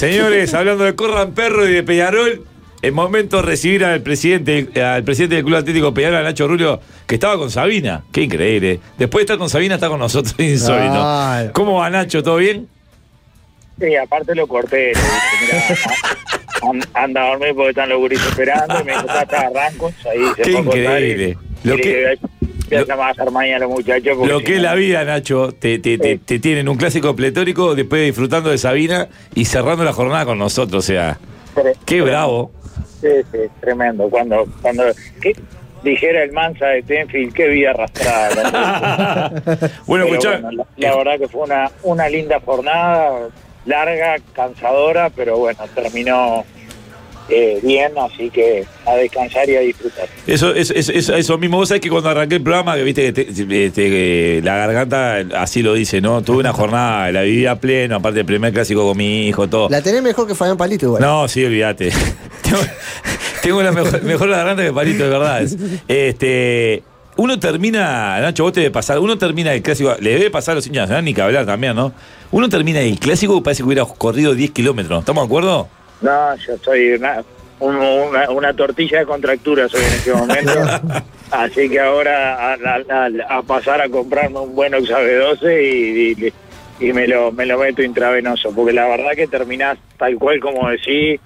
Señores, hablando de Corran Perro y de Peñarol, es momento de recibir al presidente, al presidente del Club Atlético Peñarol, a Nacho Rulio, que estaba con Sabina. Qué increíble. Después de estar con Sabina, está con nosotros, insólito. ¿Cómo va Nacho? ¿Todo bien? Sí, aparte lo corté. mirá, an- anda a dormir porque están los gurises esperando. Y me dijo, "Ya está, arranco. Ahí se Qué acostar increíble. Y, Lo y que- voy a mañana los muchachos. Lo si que es la vida, Nacho, te, te, te, te tienen un clásico pletórico, después disfrutando de Sabina y cerrando la jornada con nosotros. O sea, qué bravo. Sí, sí, tremendo. Cuando, cuando ¿qué? dijera el Mansa de Tenfield, qué vida arrastrada. bueno, escuchá, bueno, la, la verdad que fue una, una linda jornada, larga, cansadora, pero bueno, terminó eh, bien, así que a descansar y a disfrutar. Eso, eso, eso, eso, eso mismo, vos sabés que cuando arranqué el programa, que viste que te- te- te- la garganta así lo dice, ¿no? Tuve una jornada, la viví a pleno, aparte del primer clásico con mi hijo, todo. La tenés mejor que Fabián Palito igual. No, sí, olvídate. tengo, tengo la mejor, mejor la garganta que Palito, de verdad. Este, uno termina, Nacho, vos te debe pasar, uno termina el clásico, le debe pasar a los hinchas, ¿no? ni que hablar también, ¿no? Uno termina el clásico y parece que hubiera corrido 10 kilómetros, ¿estamos de acuerdo? No, yo soy una, un- una, una tortilla de contractura soy en este momento. Así que ahora a, a- a- a pasar a comprarme un buen Oxabe 12 y, y- y me lo me lo meto intravenoso, porque la verdad que terminás tal cual como decís.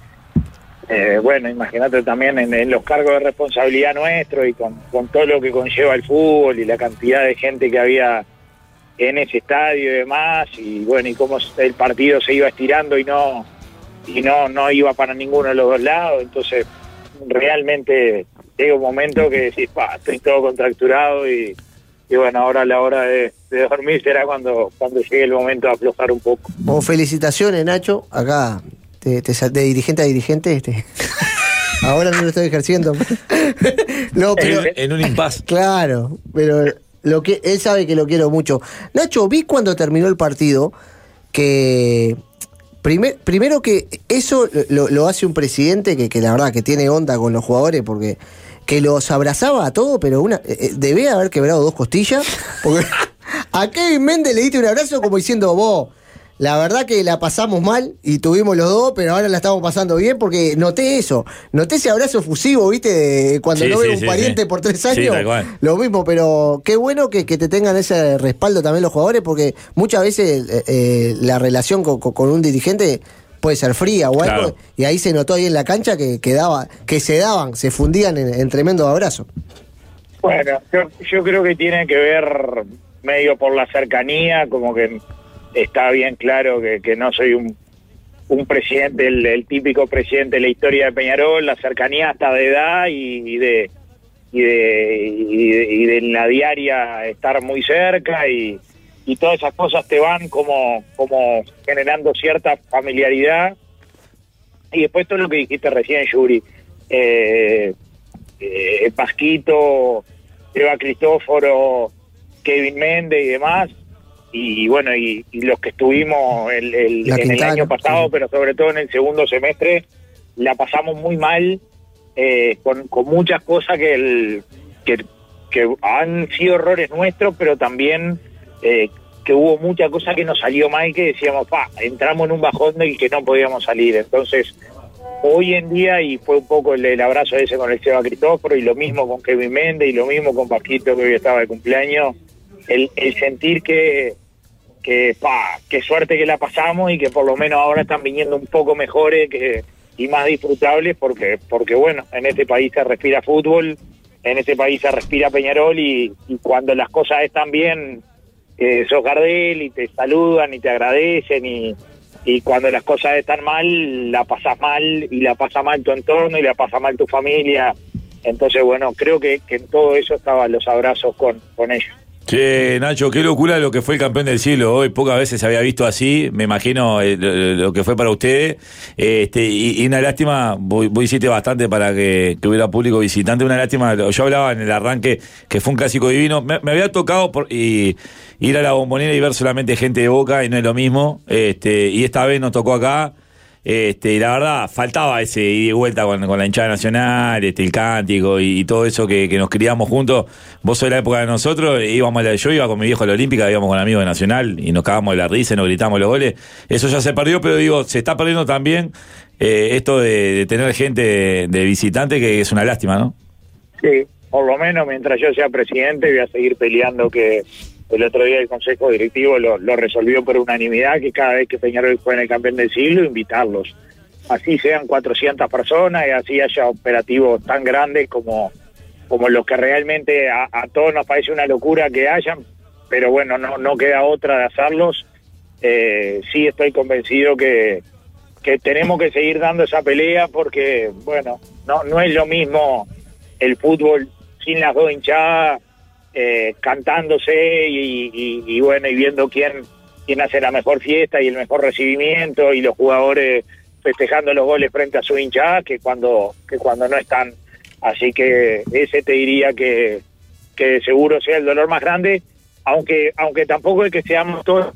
eh, bueno, imagínate también en, en los cargos de responsabilidad nuestro y con, con todo lo que conlleva el fútbol y la cantidad de gente que había en ese estadio y demás, y bueno, y cómo el partido se iba estirando y no y no no iba para ninguno de los dos lados, entonces realmente llega un momento que decís, "Pa, estoy todo contracturado y, y bueno, ahora a la hora de, de dormir será cuando, cuando llegue el momento de aflojar un poco. Bueno, felicitaciones, Nacho. Acá, te, te sal- de dirigente a dirigente. Este. Ahora no lo estoy ejerciendo. no, pero. En, en un impas. Claro, pero lo que él sabe que lo quiero mucho. Nacho, vi cuando terminó el partido que primer- primero que eso lo, lo hace un presidente que, que la verdad que tiene onda con los jugadores porque que los abrazaba a todos, pero una eh, eh, debe haber quebrado dos costillas porque a Kevin Méndez le diste un abrazo como diciendo vos. La verdad que la pasamos mal y tuvimos los dos, pero ahora la estamos pasando bien porque noté eso. Noté ese abrazo efusivo, ¿viste? De cuando Sí, no sí, ves un sí, pariente sí. por tres años. Lo mismo, pero qué bueno que, que te tengan ese respaldo también los jugadores, porque muchas veces eh, eh, la relación con, con- con un dirigente puede ser fría o algo, Claro. y ahí se notó ahí en la cancha que, que, daba, que se daban, se fundían en, en tremendo abrazo. Bueno, yo, yo creo que tiene que ver medio por la cercanía, como que está bien claro que, que no soy un, un presidente, el, típico presidente de la historia de Peñarol, la cercanía hasta de edad y, de y de, y de y la diaria estar muy cerca y, y todas esas cosas te van como como generando cierta familiaridad y después todo lo que dijiste recién Yuri eh, eh, Pasquito, Eva Cristóforo, Kevin Méndez y demás. Y bueno, y, y los que estuvimos el, el- en el año pasado, sí. pero sobre todo en el segundo semestre, la pasamos muy mal eh, con, con muchas cosas que, el, que, que han sido errores nuestros, pero también eh, que hubo mucha cosa que nos salió mal que decíamos, pa, entramos en un bajón del que no podíamos salir. Entonces, hoy en día, y fue un poco el, el abrazo ese con el Seba Cristóforo, y lo mismo con Kevin Méndez, y lo mismo con Paquito, que hoy estaba de cumpleaños, el, el sentir que, que, pa, qué suerte que la pasamos y que por lo menos ahora están viniendo un poco mejores que, y más disfrutables, porque, porque bueno, en este país se respira fútbol, en este país se respira Peñarol, y, cuando las cosas están bien, eh, sos Gardel y te saludan y te agradecen y, y cuando las cosas están mal, la pasas mal y la pasa mal tu entorno y la pasa mal tu familia. Entonces, bueno, creo que, que en todo eso estaban los abrazos con, con ellos. Che, Nacho, qué locura lo que fue el campeón del siglo hoy. Pocas veces se había visto así. Me imagino eh, lo, que fue para ustedes. Este, y, y una lástima, vos, vos hiciste bastante para que, que hubiera público visitante. Una lástima, yo hablaba en el arranque que fue un clásico divino. Me, me había tocado por, y, ir a la bombonera y ver solamente gente de boca y no es lo mismo. Este, y esta vez nos tocó acá. Este, la verdad, faltaba ese ida y vuelta con, con la hinchada nacional, este, el cántico y, todo eso que, que nos criamos juntos. Vos sos de la época de nosotros, íbamos a la, yo iba con mi viejo a la Olímpica, íbamos con amigos de Nacional y nos cagamos de la risa nos gritamos los goles. Eso ya se perdió, pero digo, se está perdiendo también eh, esto de, tener gente de visitante, que es una lástima, ¿no? Sí, por lo menos mientras yo sea presidente voy a seguir peleando que el otro día el Consejo Directivo lo, lo resolvió por unanimidad que cada vez que Peñarol juegue en el campeón del siglo, invitarlos. Así sean 400 personas y así haya operativos tan grandes como, como los que realmente a, a todos nos parece una locura que hayan, pero bueno, no, no queda otra de hacerlos. Eh, sí estoy convencido que, que tenemos que seguir dando esa pelea porque, bueno, no, no es lo mismo el fútbol sin las dos hinchadas, eh, cantándose y, bueno, y viendo quién, quién hace la mejor fiesta y el mejor recibimiento y los jugadores festejando los goles frente a su hinchada que cuando, que cuando no están. Así que ese te diría que, que seguro sea el dolor más grande, aunque, aunque tampoco es que seamos todos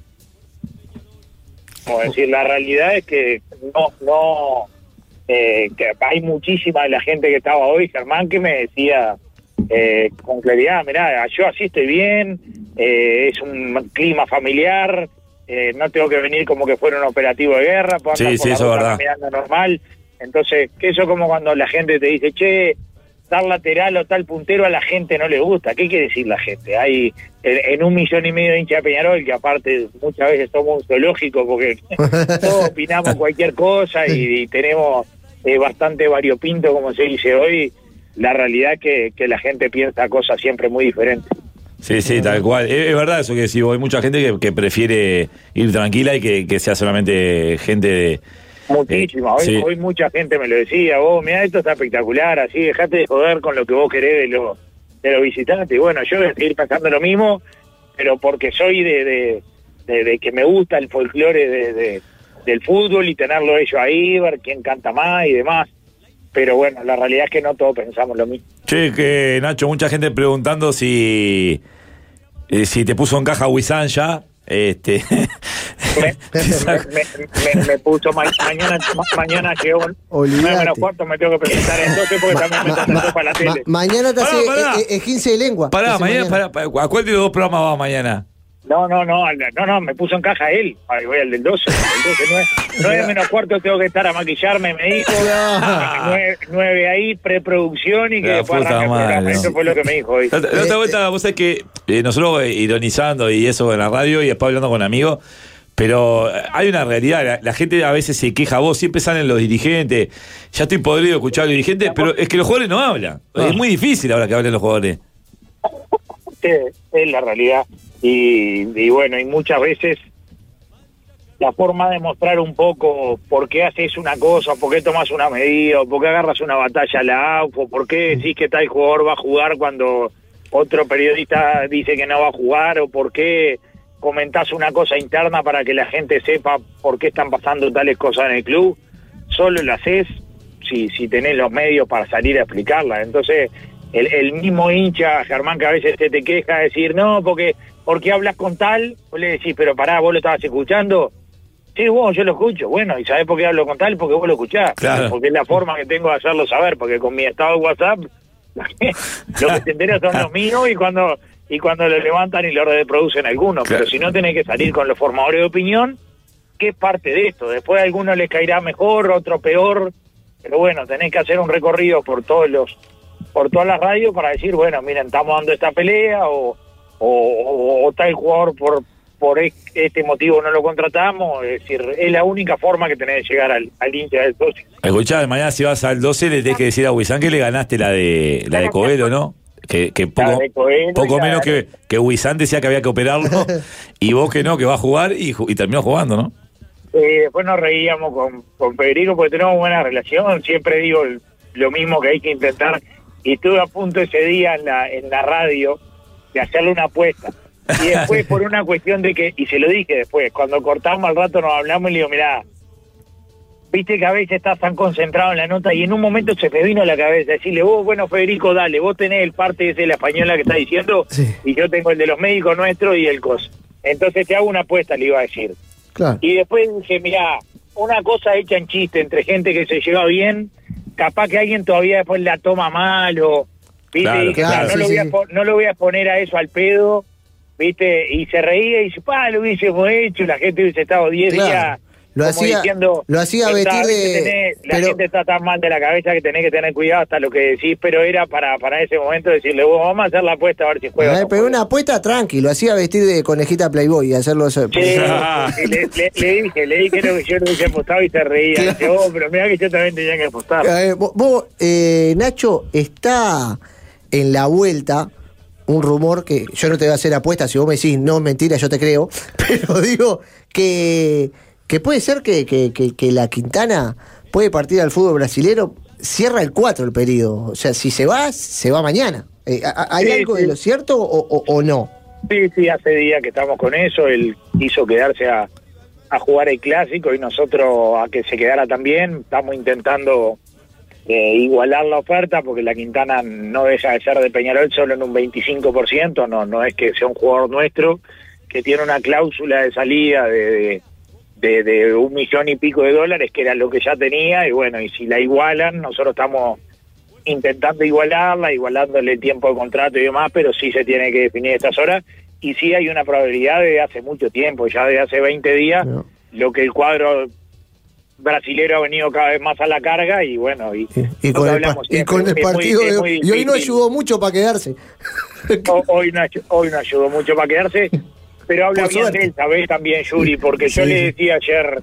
como decir, la realidad es que no, no, eh, que hay muchísima de la gente que estaba hoy, Germán, que me decía eh, con claridad, mirá, yo así estoy bien, eh, es un clima familiar, eh, no tengo que venir como que fuera un operativo de guerra, puedo Sí, andar por sí, la eso es ruta verdad. caminando normal. Entonces, que eso como cuando la gente te dice, che, tal lateral o tal puntero a la gente no le gusta. ¿Qué quiere decir la gente? Hay en, en un millón y medio de hinchas de Peñarol, que aparte muchas veces somos un zoológico porque todos opinamos cualquier cosa y, y tenemos eh, bastante variopinto, como se dice hoy. La realidad es que, que la gente piensa cosas siempre muy diferentes. Sí, sí, tal cual. Es, verdad eso que decís, vos, hay mucha gente que, que prefiere ir tranquila y que, que sea solamente gente de... Muchísima. Hoy, Sí. hoy mucha gente me lo decía, vos, mira, esto está espectacular, así, dejate de joder con lo que vos querés de los de los visitantes. Y bueno, yo voy a seguir pensando lo mismo, pero porque soy de, de, de- de que me gusta el folclore de, de- del fútbol y tenerlo ellos ahí, ver quién canta más y demás. Pero bueno, la realidad es que no todos pensamos lo mismo. Che, que Nacho, mucha gente preguntando si, eh, si te puso en caja Wisan ya. Este, Me, me, me- me puso ma- mañana, ma- mañana Olvídate. nueve menos cuarto, me tengo que presentar entonces porque también me trató para la Ma- tele. mañana te hace pará. eh, eh, de lengua. pará, mañana, pará, pará, ¿a cuál de los dos programas vas mañana? No, no, no, no, no, me puso en caja él. Ay, voy al del 12. El 12 nueve, nueve menos cuarto tengo que estar a maquillarme, me dijo. No. Nueve, nueve ahí, preproducción y que después no. Eso fue lo que me dijo hoy. La, otra- vuelta, vos sabés que eh, nosotros eh, ironizando y eso en la radio y después hablando con amigos, pero eh, hay una realidad, la, la gente a veces se queja, vos siempre salen los dirigentes, ya estoy podrido de escuchar a los dirigentes, pero es que los jugadores no hablan. Es muy difícil ahora que hablen los jugadores. Sí, es la realidad. Y, y bueno, y muchas veces la forma de mostrar un poco por qué haces una cosa, por qué tomas una medida, por qué agarras una batalla a la AUF, o por qué decís que tal jugador va a jugar cuando otro periodista dice que no va a jugar, o por qué comentás una cosa interna para que la gente sepa por qué están pasando tales cosas en el club, solo lo haces si, si tenés los medios para salir a explicarla. Entonces, el, mismo hincha, Germán, que a veces te, te queja de decir, no, porque porque hablas con tal, vos le decís, pero pará, vos lo estabas escuchando. Sí, vos, yo lo escucho. Bueno, ¿y sabés por qué hablo con tal? Porque vos lo escuchás. Claro. Porque es la forma que tengo de hacerlo saber, porque con mi estado de WhatsApp, lo que se entera son los míos y cuando y cuando lo levantan y lo reproducen algunos. Claro. Pero si no tenés que salir con los formadores de opinión, ¿qué es parte de esto? Después a algunos les caerá mejor, otro peor, pero bueno, tenés que hacer un recorrido por todos los por todas las radios para decir, bueno, miren, estamos dando esta pelea o, o, o- o tal jugador por por es- este motivo no lo contratamos, es decir, es la única forma que tenés de llegar al, al hincha del socio. Escuchá, mañana si vas al 12 le tenés que decir a Wisan que le ganaste la de la de Coelho, ¿no? Que, que poco, de Coelho y poco menos que, que Wisan decía que había que operarlo y vos que no, que va a jugar y, terminó jugando, ¿no? Eh, después nos reíamos con, con Federico porque tenemos buena relación, siempre digo lo mismo que hay que intentar y estuve a punto ese día en la, en la radio de hacerle una apuesta. Y después por una cuestión de que, y se lo dije después, cuando cortamos al rato nos hablamos y le digo, mirá, viste que a veces estás tan concentrado en la nota y en un momento se me vino a la cabeza decirle, vos, bueno, Federico, dale, vos tenés el parte ese de la española que está diciendo Sí. y yo tengo el de los médicos nuestros y el COS. Entonces te hago una apuesta, le iba a decir. Claro. Y después dije, mirá, una cosa hecha en chiste entre gente que se lleva bien, capaz que alguien todavía después la toma mal o, ¿viste? Claro, Y dije, claro, no, sí, lo voy a no lo voy a poner a eso al pedo, ¿viste? Y se reía y dice, pa, lo hubiésemos hecho, la gente hubiese estado 10 Claro. días. Lo como hacía- diciendo, lo hacía "Está, vestir de- tenés- la pero- gente está tan mal de la cabeza que tenés que tener cuidado hasta lo que decís, pero era para, para ese momento decirle, vos vamos a hacer la apuesta a ver si juega. Eh, pero juega". una apuesta tranqui, lo hacía vestir de conejita Playboy y hacerlo hacer. Sí, le, le- le dije, le dije que yo no hubiese apostado y se reía. Claro. Dice, oh, pero mira que yo también tenía que apostar. Eh, vos, vos, eh, Nacho, está en la vuelta un rumor que yo no te voy a hacer apuestas, si vos me decís no mentira, yo te creo, pero digo que, que puede ser que, que- que- la Quintana puede partir al fútbol brasilero, cierra el 4 el periodo, o sea, si se va, se va mañana. Eh, ¿ha- ¿Hay Sí, algo sí. de lo cierto o, o- o no? Sí, sí, hace días que estamos con eso. Él quiso quedarse a, a jugar el clásico y nosotros a que se quedara también. Estamos intentando eh, igualar la oferta porque la Quintana no deja de ser de Peñarol solo en un 25%. No, no es que sea un jugador nuestro que tiene una cláusula de salida de, de, de un millón y pico de dólares, que era lo que ya tenía. Y bueno, y si la igualan, nosotros estamos intentando igualarla, igualándole el tiempo de contrato y demás, pero sí se tiene que definir estas horas. Y sí hay una probabilidad de hace mucho tiempo, ya de hace 20 días, No. lo que el cuadro brasilero ha venido cada vez más a la carga y bueno, y, Y con el, y siempre, con el es muy- partido de. Y hoy no ayudó mucho para quedarse. Ho- hoy no, hoy no ayudó mucho para quedarse, pero habla Por bien suerte. de él, ¿sabés? También, Yuri, porque yo le decía ayer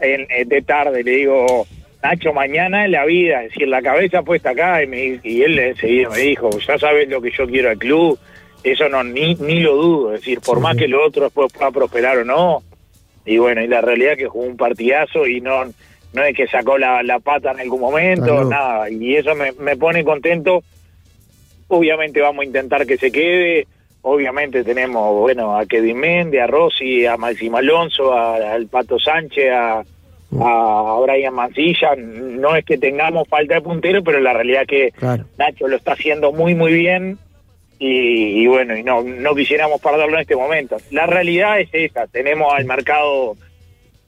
en, en- de tarde, le digo, Nacho, mañana en la vida, es decir, la cabeza puesta acá, y, me- y él enseguida me dijo, ya sabes lo que yo quiero al club, eso no ni, ni lo dudo, es decir, por Sí, más que lo otro después pueda prosperar o no, y bueno, y la realidad es que jugó un partidazo y no no es que sacó la, la pata en algún momento, nada, y eso me, me pone contento Obviamente vamos a intentar que se quede. Obviamente tenemos, bueno, a Kevin Méndez, a Rossi, a Máximo Alonso, a- al Pato Sánchez, a, a Brian Mancilla. No es que tengamos falta de puntero, pero la realidad es que Claro. Nacho lo está haciendo muy, muy bien. Y, y bueno, y no, no quisiéramos perderlo en este momento. La realidad es esa. Tenemos al mercado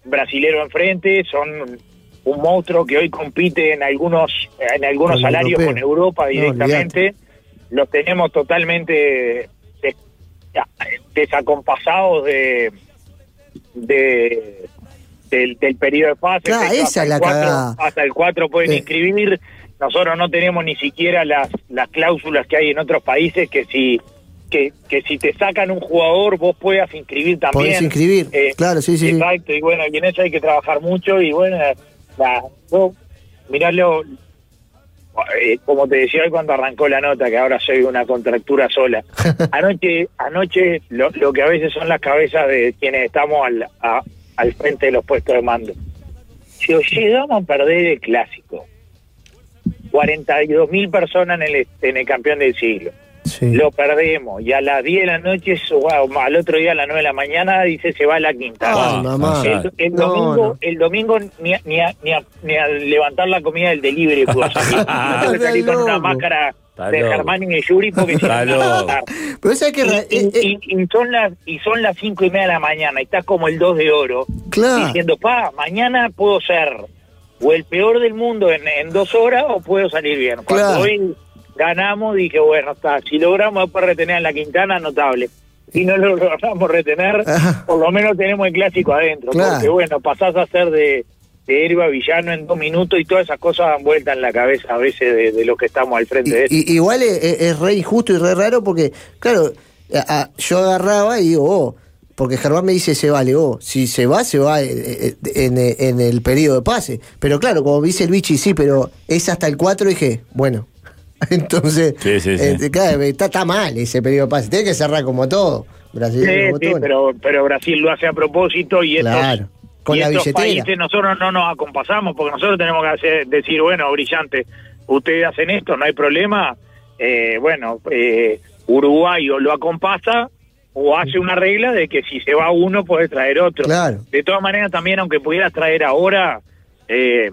brasilero enfrente. Son un monstruo que hoy compite en algunos, en algunos Con el salarios europeo. con Europa No, directamente los tenemos totalmente des- desacompasados de, de del, del periodo de fase. Claro, esa hasta es el la cuatro- cagada. Hasta el 4 pueden inscribir. Nosotros no tenemos ni siquiera las, las cláusulas que hay en otros países que si que, que si te sacan un jugador vos puedas inscribir también. Podés inscribir, Eh, claro, sí, sí. Exacto, y bueno, y en eso hay que trabajar mucho y bueno, la, miralo, eh, como te decía hoy cuando arrancó la nota, que ahora soy una contractura sola. Anoche, anoche lo, lo que a veces son las cabezas de quienes estamos al, a- al frente de los puestos de mando. Si os llegamos a perder el clásico, 42 mil personas en el, en el campeón del siglo, Sí. lo perdemos y a las 10 de la noche, wow, al otro día a las 9 de la mañana dice se va a la quinta. Ah, mamá. allá. El, el No, domingo, no. el domingo ni, a, ni, a, ni, a, ni a levantar la comida del delivery puedo salir. No salir con una máscara Está de. Germán y de Yuri porque Está me van a. Pero sabes que. Y, ra- y- eh, eh, y- y son las y son las cinco y media de la mañana y estás como el 2 de oro Claro. diciendo pa mañana puedo ser o el peor del mundo en, en dos horas o puedo salir bien cuando Claro. hoy ganamos dije bueno está si logramos después retener a la Quintana notable si no lo logramos retener Ajá. por lo menos tenemos el clásico adentro Claro. porque bueno pasás a ser de de héroe a villano en dos minutos y todas esas cosas dan vuelta en la cabeza a veces de, de los que estamos al frente de esto. I- igual es, es- es re injusto y re raro porque, claro, a- a- yo agarraba y digo, oh, porque Germán me dice se vale, oh, si se va, se va eh, eh, en, eh, en el periodo de pase. Pero claro, como dice el bichi, sí, pero es hasta el 4, dije, bueno. Entonces, Sí, sí, sí. eh, claro, está, está mal ese periodo de pase. Tiene que cerrar como todo. Brasil, Sí, como sí, todo. pero, pero Brasil lo hace a propósito y estos, Claro, con y la estos billetera. países nosotros no nos acompasamos porque nosotros tenemos que hacer, decir, bueno, brillante, ustedes hacen esto, no hay problema. Eh, bueno, eh, Uruguay o lo acompasa o hace una regla de que si se va uno puede traer otro. Claro. De todas maneras, también aunque pudieras traer ahora, eh,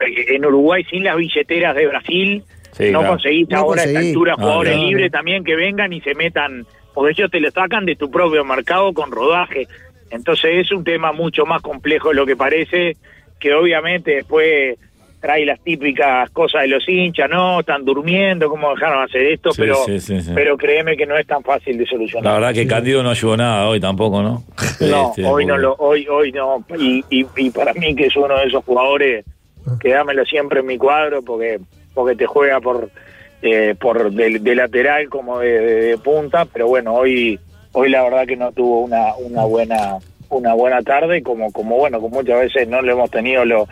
en Uruguay sin las billeteras de Brasil, Sí, no claro. conseguís No ahora a esta conseguí. altura No, jugadores claro. libres también que vengan y se metan, porque ellos te lo sacan de tu propio mercado con rodaje. Entonces es un tema mucho más complejo de lo que parece, que obviamente después trae las típicas cosas de los hinchas, no, están durmiendo, cómo dejaron hacer esto, Sí, pero sí, sí, sí. pero créeme que no es tan fácil de solucionar. La verdad que Cándido no ayudó nada hoy tampoco, ¿no? No, Este, hoy no lo, hoy, hoy no, y, y, y para mí que es uno de esos jugadores, quedámelo siempre en mi cuadro porque porque te juega por eh, por de, de lateral como de, de- de punta, pero bueno, hoy hoy la verdad que no tuvo una una buena una buena tarde, como como bueno, como muchas veces no lo hemos tenido lo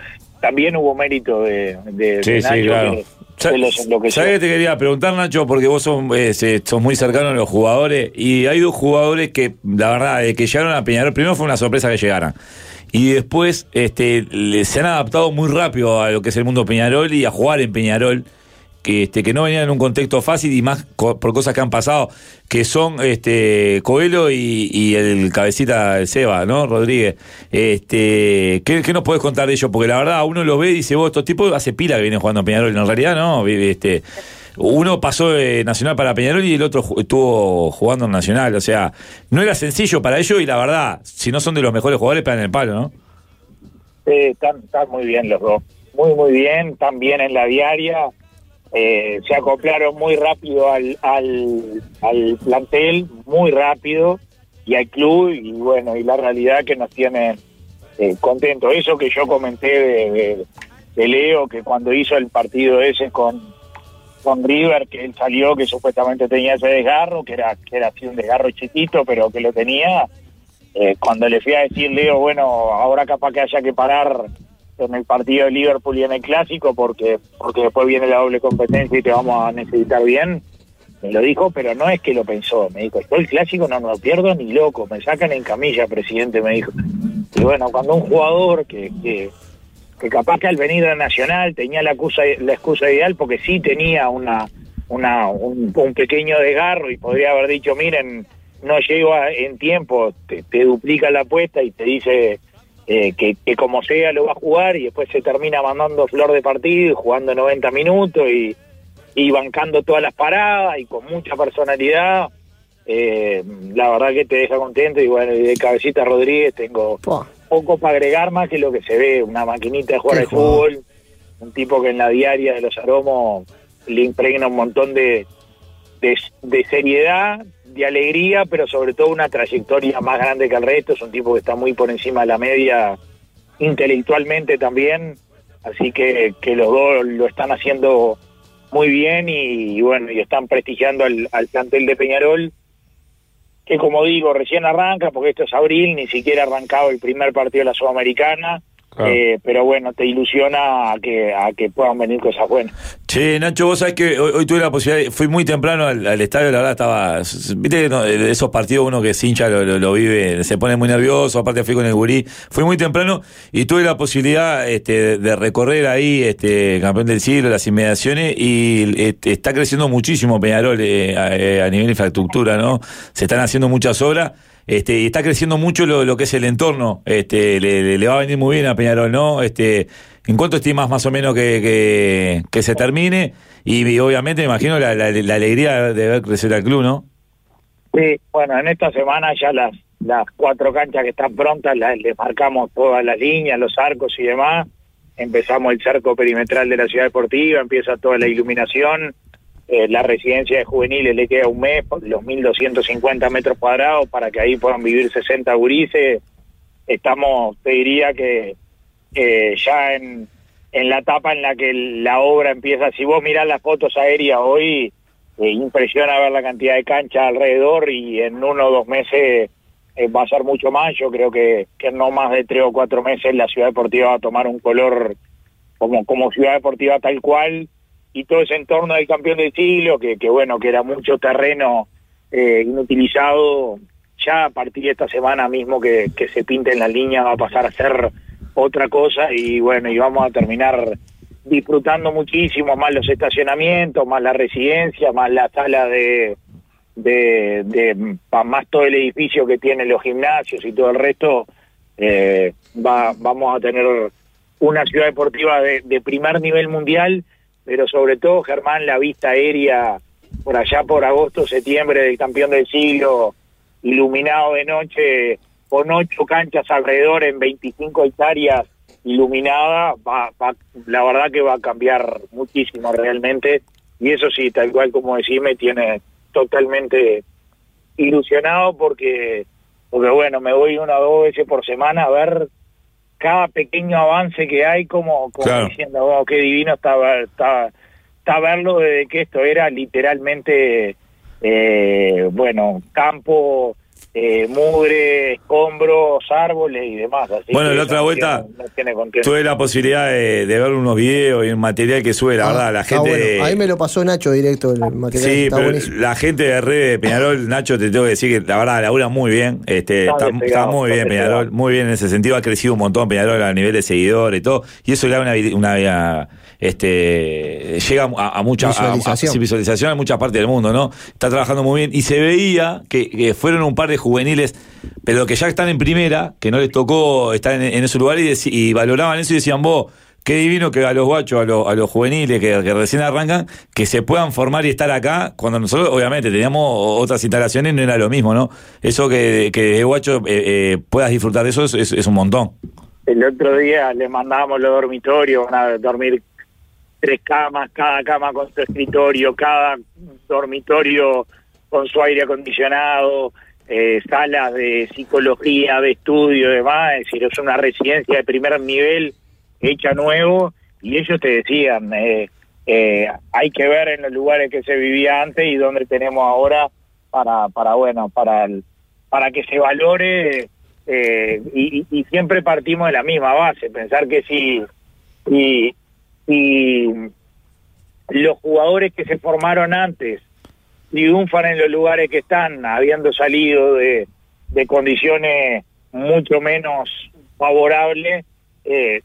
también hubo mérito de, de, Sí, de sí, Nacho claro. que- Sa- que los enloqueció. ¿Sabés qué te quería preguntar, Nacho? Porque vos sos, eh, sos muy cercano a los jugadores y hay dos jugadores que, la verdad, que llegaron a Peñarol, primero fue una sorpresa que llegaran. Y después este, le- se han adaptado muy rápido a lo que es el mundo Peñarol y a jugar en Peñarol, que, este, que no venían en un contexto fácil y más por cosas que han pasado, que son este, Coelho y, el cabecita Seba, ¿no? Rodríguez. Este, ¿qué, qué nos podés contar de ellos? Porque la verdad, uno los ve y dice, vos, estos tipos hace pila que vienen jugando en Peñarol. En realidad, no. Este, uno pasó de Nacional para Peñarol y el otro estuvo jugando en Nacional. O sea, no era sencillo para ellos y la verdad, si no son de los mejores jugadores, pegan el palo, ¿no? Sí, están, están muy bien los dos. Muy, muy bien. Están bien en la diaria. Eh, se acoplaron muy rápido al, al, al plantel, muy rápido, y al club. Y bueno, y la realidad que nos tiene eh, contentos. Eso que yo comenté de, de- Leo, que cuando hizo el partido ese con, con River, que él salió, que supuestamente tenía ese desgarro, que era, que era así un desgarro chiquito, pero que lo tenía. Eh, cuando le fui a decir, Leo, bueno, ahora capaz que haya que parar en el partido de Liverpool y en el clásico porque porque después viene la doble competencia y te vamos a necesitar bien, me lo dijo, pero no es que lo pensó, me dijo, yo el clásico no me lo pierdo ni loco, me sacan en camilla, presidente, me dijo. Y bueno, cuando un jugador que, que, que capaz que al venir a Nacional tenía la excusa, la excusa ideal porque sí tenía una, una un, un pequeño desgarro y podría haber dicho, miren, no llego a- en tiempo, te, te duplica la apuesta y te dice eh, que, que como sea lo va a jugar y después se termina mandando flor de partido y jugando 90 minutos y, y bancando todas las paradas y con mucha personalidad. Eh, la verdad que te deja contento y bueno, y de cabecita Rodríguez tengo Pua. poco para agregar más que lo que se ve, una maquinita de jugar al fútbol, un tipo que en la diaria de los aromos le impregna un montón de, de, de seriedad, de alegría, pero sobre todo una trayectoria más grande que el resto, es un tipo que está muy por encima de la media intelectualmente también, así que, que los dos lo están haciendo muy bien y, bueno, y están prestigiando al, al plantel de Peñarol que como digo, recién arranca, porque esto es abril, ni siquiera ha arrancado el primer partido de la Sudamericana, Claro. eh, pero bueno, te ilusiona a que, a que puedan venir cosas buenas. Che, Nacho, vos sabés que hoy, hoy tuve la posibilidad, fui muy temprano al, al estadio, la verdad estaba, viste, que no, esos partidos uno que es hincha lo, lo- lo vive, se pone muy nervioso, aparte fui con el gurí, fui muy temprano y tuve la posibilidad este, de, recorrer ahí, este, campeón del siglo, las inmediaciones y este, está creciendo muchísimo Peñarol eh, a, eh, a nivel de infraestructura, ¿no? Se están haciendo muchas obras. Este, y está creciendo mucho lo, que es el entorno, este, le, va a venir muy bien a Peñarol, ¿no? Este, ¿En cuánto estimas más o menos que se termine? Y, y obviamente me imagino la, la- la alegría de ver crecer al club, ¿no? Sí, bueno, en esta semana ya las, las cuatro canchas que están prontas, las, les marcamos todas las líneas, los arcos y demás. Empezamos el cerco perimetral de la ciudad deportiva, empieza toda la iluminación. Eh, la residencia de juveniles le queda un mes, los 1.250 metros cuadrados, para que ahí puedan vivir 60 gurises. Estamos, te diría que eh, ya en, en la etapa en la que la obra empieza. Si vos mirás las fotos aéreas hoy, eh, impresiona ver la cantidad de cancha alrededor y en uno o dos meses eh, va a ser mucho más. Yo creo que, que no más de tres o cuatro meses la ciudad deportiva va a tomar un color como, como ciudad deportiva tal cual y todo ese entorno del campeón del siglo, que, bueno, que era mucho terreno eh, inutilizado, ya a partir de esta semana mismo que, que se pinte en la línea va a pasar a ser otra cosa y bueno, y vamos a terminar disfrutando muchísimo más los estacionamientos, más la residencia, más la sala de, de, de más todo el edificio que tienen los gimnasios y todo el resto, eh, va, vamos a tener una ciudad deportiva de, de primer nivel mundial, pero sobre todo, Germán, la vista aérea por allá por agosto, septiembre del campeón del siglo, iluminado de noche con ocho canchas alrededor en 25 hectáreas iluminadas, va, va, la verdad que va a cambiar muchísimo realmente. Y eso sí, tal cual como decís, me tiene totalmente ilusionado porque, porque bueno, me voy una o dos veces por semana a ver cada pequeño avance que hay, como, como Claro. diciendo, wow, qué divino está, está, está verlo desde que esto era literalmente, eh, bueno, campo, eh, mugre, escombros, árboles y demás. Así Bueno, que la otra vuelta tiene- tiene. Tuve la posibilidad de, de ver unos videos y un material que sube, la Ah, verdad, la gente... bueno. Ahí me lo pasó Nacho directo el material. Sí, está pero buenísimo. la gente de Red de Peñarol, Nacho, te tengo que decir que la verdad labura muy bien. Este, Está está, despegado, está muy bien Peñarol, muy bien en ese sentido. Ha crecido un montón Peñarol a nivel de seguidores y todo. Y eso le da una, una, una, este, llega a, a muchas a- a- Visualización. en muchas partes del mundo, ¿no? Está trabajando muy bien. Y se veía que, que fueron un par de juveniles, pero que ya están en primera, que no les tocó estar en, en ese lugar y, valoraban eso y decían, vos, qué divino que a los guachos, a los, a los juveniles que, que recién arrancan, que se puedan formar y estar acá, cuando nosotros obviamente teníamos otras instalaciones, no era lo mismo, ¿no? Eso que, que de guacho eh, eh, puedas disfrutar de eso es, es- es un montón. El otro día le mandábamos los dormitorios, van a dormir tres camas, cada cama con su escritorio, cada dormitorio con su aire acondicionado, eh, salas de psicología, de estudio demás, es decir, es una residencia de primer nivel hecha nuevo y ellos te decían, eh, eh, hay que ver en los lugares que se vivía antes y donde tenemos ahora para, para bueno, para, el- para que se valore y siempre partimos de la misma base, pensar que si, si, si los jugadores que se formaron antes triunfan en los lugares que están, habiendo salido de, de condiciones mucho menos favorables, eh,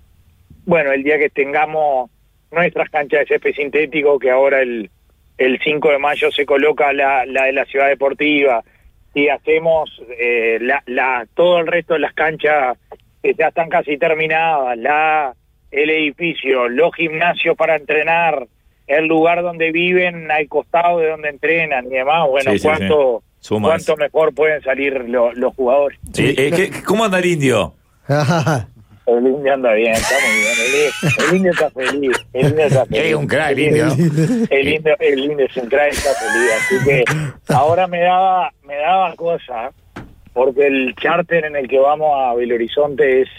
bueno, el día que tengamos nuestras canchas de césped sintético, que ahora el, el 5 de mayo se coloca la, la de la ciudad deportiva, si hacemos eh, la, la, todo el resto de las canchas que ya están casi terminadas, la, el edificio, los gimnasios para entrenar, el lugar donde viven al costado de donde entrenan y demás, bueno, Sí, cuánto, sí. Cuánto mejor pueden salir lo- los jugadores. Eh, eh, ¿qué- ¿Cómo anda el indio? El indio anda bien, está muy bien. El, el indio está feliz. El indio está feliz. Es un crack, el indio. El indio, el indio es un crack, está feliz. Así que ahora me daba, me daba cosa, porque el charter en el que vamos a Belo Horizonte es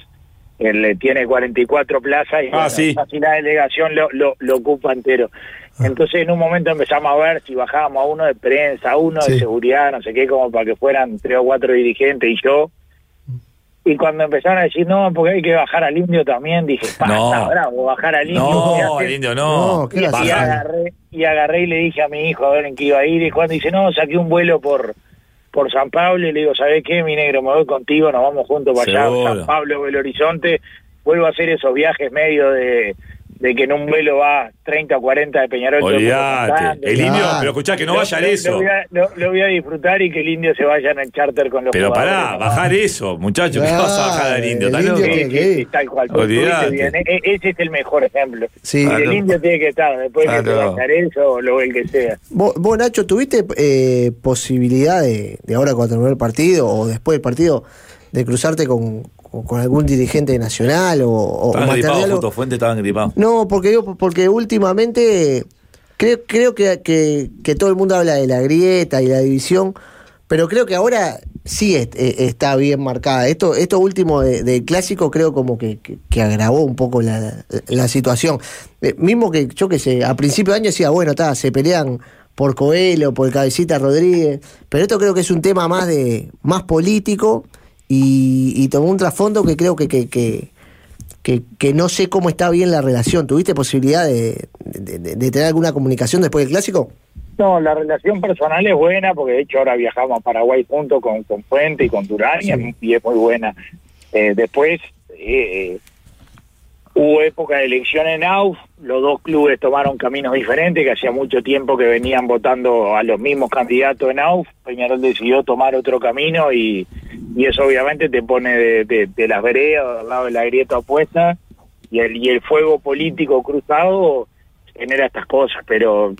él tiene 44 plazas y Ah, bueno, sí. casi la delegación lo, lo, lo ocupa entero. Entonces en un momento empezamos a ver si bajábamos a uno de prensa, a uno de seguridad, no sé qué, como para que fueran tres o cuatro dirigentes y yo. Y cuando empezaron a decir, no, porque hay que bajar al indio también, dije, pasa, No. bravo, bajar al indio. ¿qué No, el indio no. No, ¿qué Y, y agarré, y agarré y le dije a mi hijo a ver en qué iba a ir. Y cuando dice, no, saqué un vuelo por por San Pablo y le digo, ¿sabés qué, mi negro? Me voy contigo, nos vamos juntos para allá. San Pablo, Belo Horizonte. Vuelvo a hacer esos viajes medio de, de que en un vuelo va 30 o 40 de Peñarol. todo el mundo Olvídate. El indio, pero escuchá que no Lo- vaya en lo- eso. Lo voy, a, lo- lo voy a disfrutar y que el indio se vaya en el charter con los Pero jugadores. pará, bajar eso, muchachos. ¿Qué Claro, vas a bajar al indio? que tal cual. Bien. E- e- ese es el mejor ejemplo. Sí. El indio tiene que estar, después que Claro. te va a hacer eso o lo el que sea. Vos, vos, Nacho, ¿tuviste eh, posibilidad de, de ahora cuando terminó el partido o después del partido de cruzarte con, con, con algún dirigente nacional o, o Estaban gripados, Fuente estaban gripados. No, porque digo, porque últimamente creo, creo que, que, que todo el mundo habla de la grieta y la división, pero creo que ahora sí eh, está bien marcada. Esto, esto último de- clásico creo como que, que, que agravó un poco la, la situación. Eh, mismo que yo que sé, a principio de año decía, bueno, está, se pelean por Coelho, por Cabecita Rodríguez, pero esto creo que es un tema más de más político y, y tomó un trasfondo que creo que, que, que, que, que no sé cómo está bien la relación. ¿Tuviste posibilidad de, de- de- de tener alguna comunicación después del clásico? No, la relación personal es buena, porque de hecho ahora viajamos a Paraguay junto con, con Fuente y con Durán, y es- y es muy buena. Eh, después, eh, hubo época de elección en AUF, los dos clubes tomaron caminos diferentes, que hacía mucho tiempo que venían votando a los mismos candidatos en AUF, Peñarol decidió tomar otro camino y, y eso obviamente te pone de, de- de las veredas, al lado de la grieta opuesta, y el, y el fuego político cruzado genera estas cosas, pero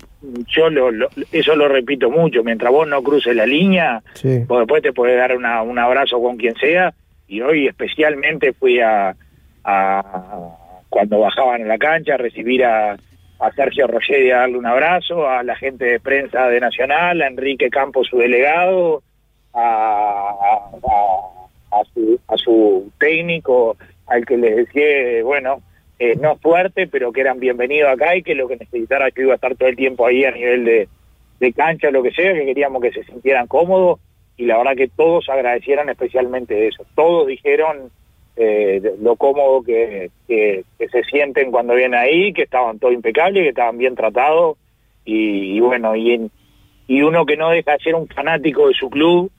yo lo, lo- eso lo repito mucho, mientras vos no cruces la línea, Sí. vos después te podés dar una, un abrazo con quien sea y hoy especialmente fui a, a cuando bajaban a la cancha a recibir a, a Sergio Roger y a darle un abrazo, a la gente de prensa de Nacional, a Enrique Campos, su delegado, a, a, su, a su técnico, al que les decía, bueno, eh, no fuerte, pero que eran bienvenidos acá y que lo que necesitara yo iba a estar todo el tiempo ahí a nivel de, de cancha, lo que sea, que queríamos que se sintieran cómodos y la verdad que todos agradecieran especialmente eso. Todos dijeron eh, lo cómodo que, que, que, se sienten cuando vienen ahí, que estaban todo impecables, que estaban bien tratados y, y bueno, y, en, y uno que no deja de ser un fanático de su club.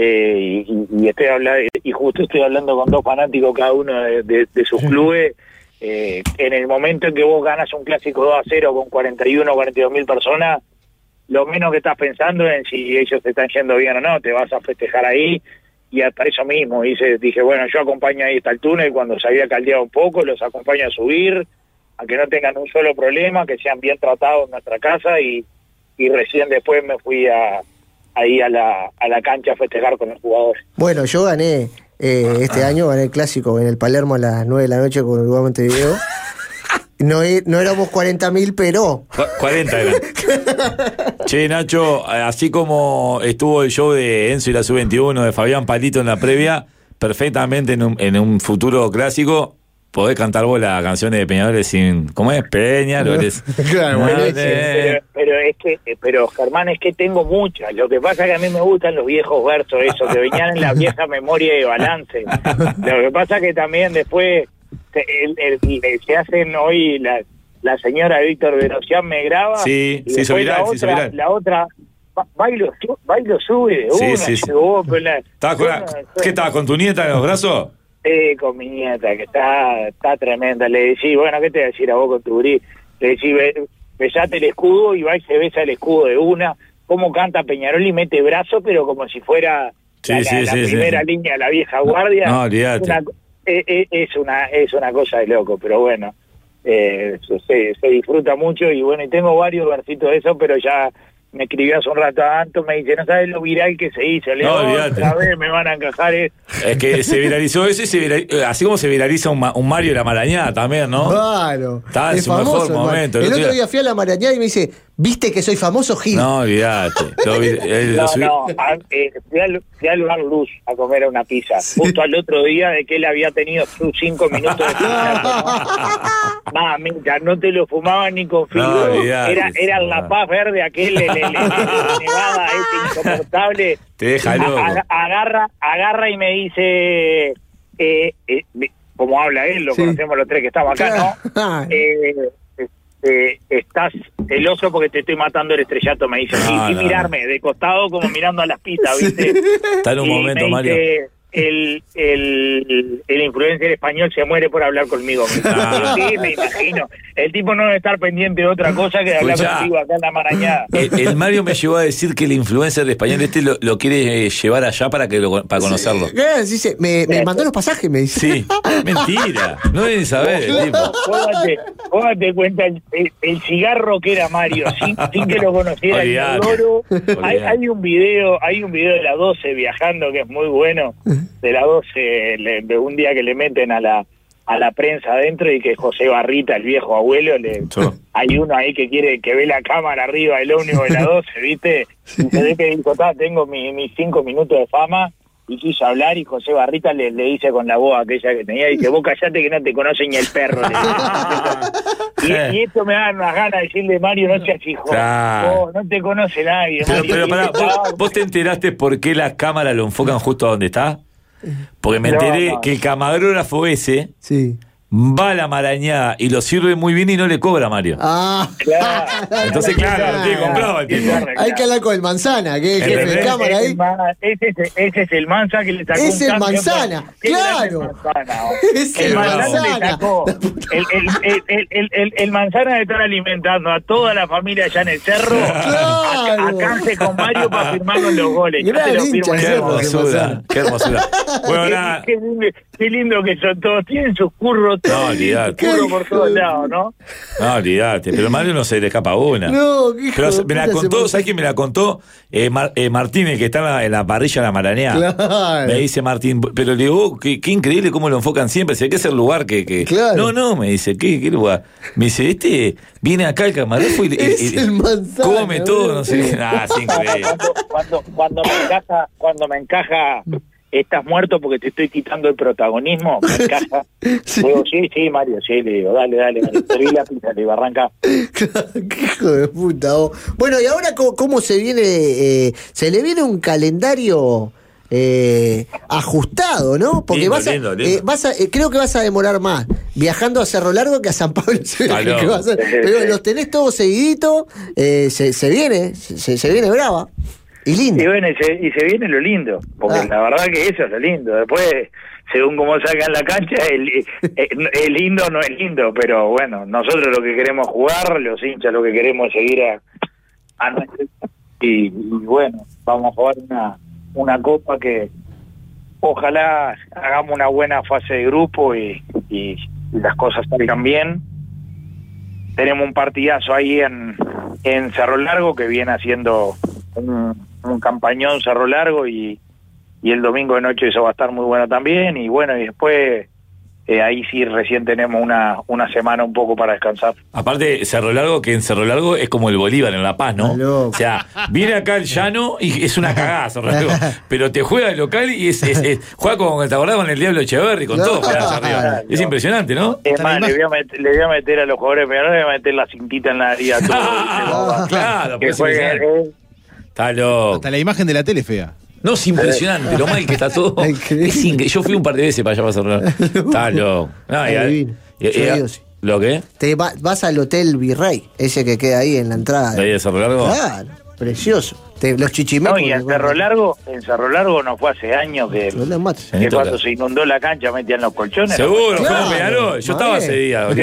Eh, y, y, estoy hablando y justo estoy hablando con dos fanáticos cada uno de, de, de sus clubes eh, en el momento en que vos ganas un clásico 2 a 0 con 41 o 42 mil personas lo menos que estás pensando es en si ellos te están yendo bien o no, te vas a festejar ahí y hasta eso mismo. Dice, dije, bueno, yo acompaño ahí hasta el túnel cuando se había caldeado un poco, los acompaño a subir, a que no tengan un solo problema, que sean bien tratados en nuestra casa y, y recién después me fui a ahí a la, a la cancha a festejar con los jugadores. Bueno, yo gané eh, este año, gané el clásico en el Palermo a las 9 de la noche con Uruguay Montevideo. No, no éramos 40.000, pero... 40 eran. che, Nacho, así como estuvo el show de Enzo y la Sub-21 de Fabián Palito en la previa, perfectamente en un, en un futuro clásico, podés cantar vos las canciones de Peñarol sin. ¿Cómo es? Peñarol. claro, bueno, pero, pero, es que, pero Germán, es que tengo muchas. Lo que pasa es que a mí me gustan los viejos versos, esos que venían en la vieja memoria de balance. Lo que pasa es que también después se, el, el, se hacen hoy la, la señora Víctor Verocián me graba. Sí, y se hizo viral, la se hizo otra, viral. La otra bailo, bailo sube de Sí, una. sí, sí. llegó, pero la- ¿Estabas con la- ¿Qué estabas con tu nieta en los brazos? Sí, con mi nieta, que está, está tremenda. Le decís, bueno, ¿qué te voy a decir a vos con tu gurí? Le decís, "Be- besate el escudo y va y se besa el escudo de una. Cómo canta Peñarol y mete brazo, pero como si fuera Sí, la, sí, la- la sí, sí. primera línea de la vieja guardia. No. Una- eh, eh, es, una, es una cosa de loco, pero bueno, eh, se, se disfruta mucho y bueno, y tengo varios versitos de eso, pero ya me escribió hace un rato antes, me dice, no sabes lo viral que se hizo, le No, digo, otra vez me van a encajar esto. Es que se viralizó eso y se viralizó, así como se viraliza un, Ma- un Mario de la Marañada también, ¿no? Claro. Estaba en Es su mejor famoso, hermano. momento. El, El otro día- día fui a la Marañada y me dice, ¿viste que soy famoso, Gil? No, olvídate. No, no, a- eh, fui, al, fui al bar Luz a comer una pizza, justo al otro día de que él había tenido sus cinco minutos de pizza. Mamita, no te lo fumaban ni con filo. No, era era la paz verde, aquel el, el, el- el nevada, ese insoportable. Te deja A- loco. a- agarra, agarra y me dice, eh, eh, como habla él, lo Sí. conocemos los tres que estamos acá, ¿no? Claro. eh, eh, estás celoso porque te estoy matando el estrellato, me dice No, y no, mirarme de costado como mirando a las pistas, ¿viste? Está en un Y momento, me Mario. El, el, el influencer español se muere por hablar conmigo. Ah. Sí, me imagino. El tipo no debe estar pendiente de otra cosa que de hablar Escuchá. contigo acá en la marañada. El, el Mario me llevó a decir que el influencer español este lo, lo quiere eh, llevar allá para que lo, para conocerlo. Eh, me, me mandó los pasajes, me dice. Sí, mentira. No deben saber el tipo. Vos date, cuenta el, cigarro que era Mario sin, sin que lo conociera Olvidate. Olvidate. hay, hay un video hay un video de la 12 viajando que es muy bueno de la 12 le- de un día que le meten a la a la prensa adentro y que José Barrita el viejo abuelo le hay uno ahí que quiere que ve la cámara arriba del ómnibus de la 12 viste y se ve que dijo "Ta, tengo mi- mis cinco minutos de fama y quiso hablar y José Barrita le, le dice con la voz aquella que tenía, dice, vos callate que no te conoce ni el perro. y, y esto me da unas ganas de decirle, Mario, no seas hijo. Claro. Vos, no te conoce nadie. Pero, Mario, pero pará, ¿vos, vos te enteraste por qué las cámaras lo enfocan justo a donde está? Porque me No, enteré no. que el camarógrafo ese Sí. Va a la marañada y lo sirve muy bien y no le cobra a Mario. Ah. Claro. Entonces, claro, lo tiene comprado el tipo. Hay que hablar con el manzana, que es el jefe de cámara Ese es ahí. Ese es, ese es el Mansa que le sacó Es el Manzana, claro. el Manzana. Es el manzana, le Manzana. sacó. El, manzana de estar alimentando a toda la familia allá en el cerro. Claro. A, alcance con Mario para firmarnos los goles. Qué hermosura, Manzana. qué hermosura. Bueno, qué lindo que son todos. Tienen sus curros No, olvidate. Curro por todos lados, ¿no? No, olvidate. Pero Mario no se le escapa una. No, qué hijo Pero de me la contó. ¿sabes quién me la contó? Eh, Mar- eh, Martín, el que está en la, en la parrilla de la Marañá. Claro. Me dice Martín, pero le digo, oh, qué, qué increíble cómo lo enfocan siempre. Sé que es el lugar que. que- Claro. No, no, me dice, ¿qué, qué lugar? Me dice, este viene acá al camarógrafo y, Es y- el manzana, come todo, no sé. Ah, es increíble. Cuando, cuando, cuando me encaja, cuando me encaja, estás muerto porque te estoy quitando el protagonismo, me encaja. Sí. Digo, sí, sí, Mario, sí, le digo, dale, dale, dale. Serví la pizza, le digo, arranca. Qué hijo de puta. vos. Bueno, y ahora cómo, cómo se viene, eh, se le viene un calendario eh, ajustado, ¿no? Porque Lindo, vas a, lindo, lindo. eh, vas a- eh, creo que vas a demorar más viajando a Cerro Largo que a San Pablo. Ah, Que no. vas a- Pero los tenés todos seguidito, eh, se, se viene, se, se viene brava y linda. Y bueno, y se, y se viene lo lindo, porque Ah. la verdad que eso es lo lindo. Después, según cómo salga en la cancha, el, el- el lindo no es lindo, pero bueno, nosotros lo que queremos jugar, los hinchas lo que queremos es seguir a, a nuestro y, y bueno, vamos a jugar una, una copa que ojalá hagamos una buena fase de grupo y, y las cosas salgan bien. Tenemos un partidazo ahí en, en Cerro Largo que viene haciendo un, un campañón Cerro Largo y, y el domingo de noche eso va a estar muy bueno también y bueno y después eh, ahí sí recién tenemos una, una semana un poco para descansar. Aparte, Cerro Largo, que en Cerro Largo es como el Bolívar en La Paz, ¿no? O sea, viene acá el llano y es una cagada Cerro Largo. Pero te juega el local y es, es- es- juega con, ¿te acordás? Con el Diablo Echeverry, con todo para allá arriba. Es impresionante, ¿no? Es más, le voy, a meter, le voy a meter a los jugadores menores, le voy a meter la cintita en la nariz a Ah, todos. claro, que jueguen, Está loco. Hasta la imagen de la tele es fea. No, es impresionante, lo mal que está todo. Increíble. Es incre- Yo fui un par de veces para allá para Cerro Largo. Está loco. No, y- sí. ¿Lo qué? Te va- vas al Hotel Virrey, ese que queda ahí en la entrada. ¿De ahí de Cerro Largo? Claro, precioso. Te- los No, chichimecos. y en Cerro Largo, en Cerro Largo no fue hace años que, Los que cuando se inundó la cancha metían los colchones. Seguro, fue en Peñarol. Yo estaba ese día, Sí,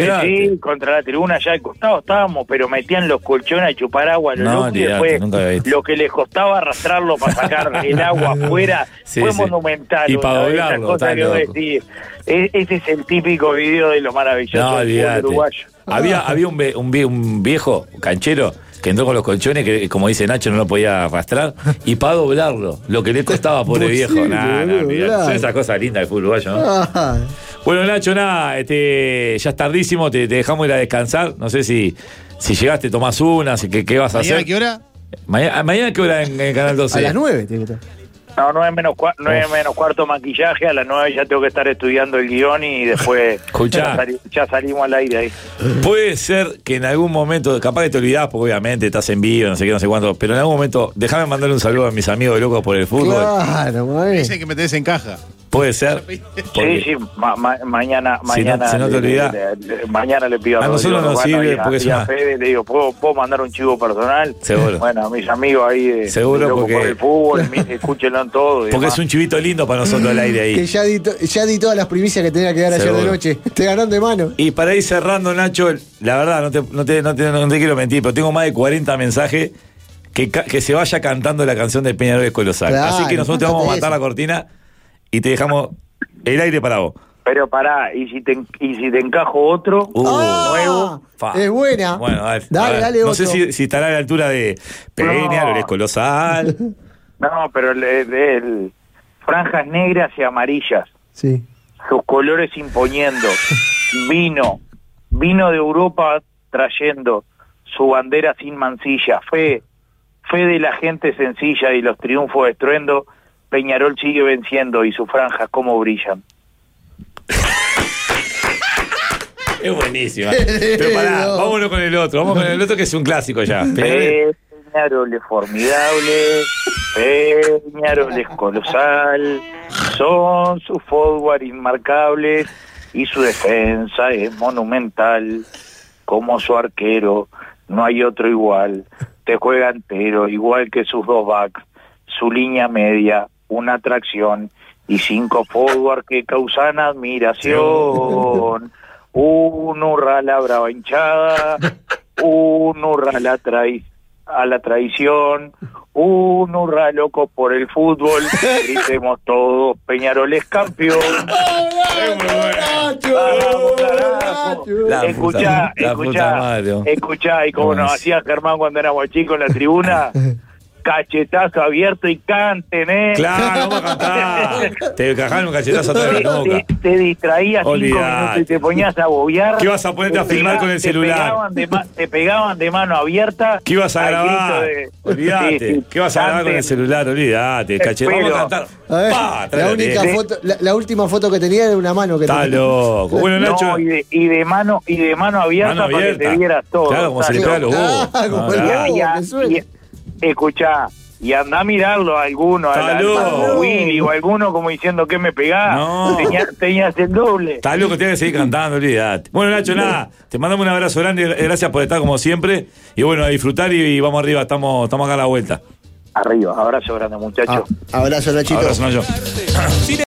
sí, contra la tribuna allá al costado estábamos, pero metían los colchones a chupar agua a lo No, loco y olvidate, después nunca había visto. lo que les costaba arrastrarlo para sacar el agua afuera Sí, fue sí. monumental. Y para doblarlo. E- Ese es el típico video de lo maravilloso No, del uruguayo. Había, había un, ve- un, un viejo canchero que entró con los colchones que, como dice Nacho, no lo podía arrastrar. Y para doblarlo, lo que le costaba, pobre viejo. Nada, nada. Son esas cosas lindas del fútbol uruguayo, ¿no? Ah, Bueno, Nacho, nada, este, ya es tardísimo, te, te dejamos ir a descansar. No sé si, si llegaste, tomás una, si, ¿qué, qué vas a ¿Mañana hacer? qué hora? Mañana, ¿Mañana qué hora en, en Canal 12? a las nueve tiene que estar. No, nueve menos, cua- nueve menos cuarto maquillaje, a las nueve ya tengo que estar estudiando el guion y después ya, sali- ya salimos al aire ahí. Puede ser que en algún momento, capaz que te olvidás, porque obviamente estás en vivo, no sé qué, no sé cuánto, pero en algún momento, déjame mandarle un saludo a mis amigos locos por el fútbol. Claro. Dicen que me tenés en caja. Puede ser. porque- Sí, sí, ma- ma- mañana, Si no- mañana, si no te le- le- le- mañana le pido a, A nosotros nos sirve y a- porque es y a una- Fede, le digo, ¿puedo, puedo mandar un chivo personal? Seguro. Bueno, a mis amigos ahí de, Seguro, de porque- por el fútbol, escúchenlo en todo. Porque demás. es un chivito lindo para nosotros al aire Que ahí. ya di, ya di todas las primicias que tenía que dar ayer de noche. Te ganó de mano. Y para ir cerrando, Nacho, la verdad, no te, no te, no te- no te quiero mentir, pero tengo más de 40 mensajes que, que se vaya cantando la canción de Peñarol es Colosal. Claro, Así que nosotros te vamos a matar eso. la cortina y te dejamos el aire para vos. Pero pará, y si te, y si te encajo otro, Uh, nuevo. Fa. Es buena. Bueno, a ver, Dale, a ver. dale No otro. sé si, si estará a la altura de Peñarol No. es Colosal. No, pero el, el- franjas negras y amarillas, Sí. sus colores imponiendo, vino, vino de Europa trayendo su bandera sin mancilla, fe, fe de la gente sencilla y los triunfos de estruendo, Peñarol sigue venciendo y sus franjas como brillan. Es buenísima. Pero pará, No. vámonos con el otro. Vamos con el otro que es un clásico ya. Peñarol- Peñarol es formidable, Peñarol es colosal, son sus forward inmarcables y su defensa es monumental, como su arquero, no hay otro igual, te juega entero, igual que sus dos backs, su línea media, una atracción y cinco forward que causan admiración. Un hurra la brava hinchada, un hurra la traición a la tradición. Un hurra loco por el fútbol. Gritemos todos, Peñarol es campeón. La Escuchá, la escuchá, escuchá, y como ¿Cómo nos hacía Germán cuando éramos chicos en la tribuna, cachetazo abierto y canten, ¿eh? Claro, vamos a cantar. Te cajaron un cachetazo atrás de la te, nuca. te- te distraías cinco minutos y te ponías a bobear. ¿Qué vas a ponerte a filmar con el te celular? pegaban de ma- te pegaban de mano abierta. ¿Qué ibas a grabar? de- Olvídate. Sí, sí, ¿Qué vas a grabar con el celular? Olvídate. Cachetón. Vamos a cantar. A ver, Pa, la, única foto, la, la última foto que tenía era una mano que Está tenía. loco. Bueno, Nacho. No, y de, y de mano y de mano abierta, Mano para que abierta. te vieras todo. Claro, como se le pega a los huevos. Ah, como el claro. huevo. Y escuchá, y anda a mirarlo a alguno. Pato Willy o alguno como diciendo que me pegás. No. Tenía- tenías el doble. Está loco, tienes que seguir cantando, olvídate. Bueno, Nacho, nada, te mandamos un abrazo grande, gracias por estar como siempre. Y bueno, a disfrutar y, y vamos arriba, estamos, estamos acá a la vuelta. Arriba, abrazo grande, muchachos. Ah, abrazo, Nachito. Abrazo, Nacho.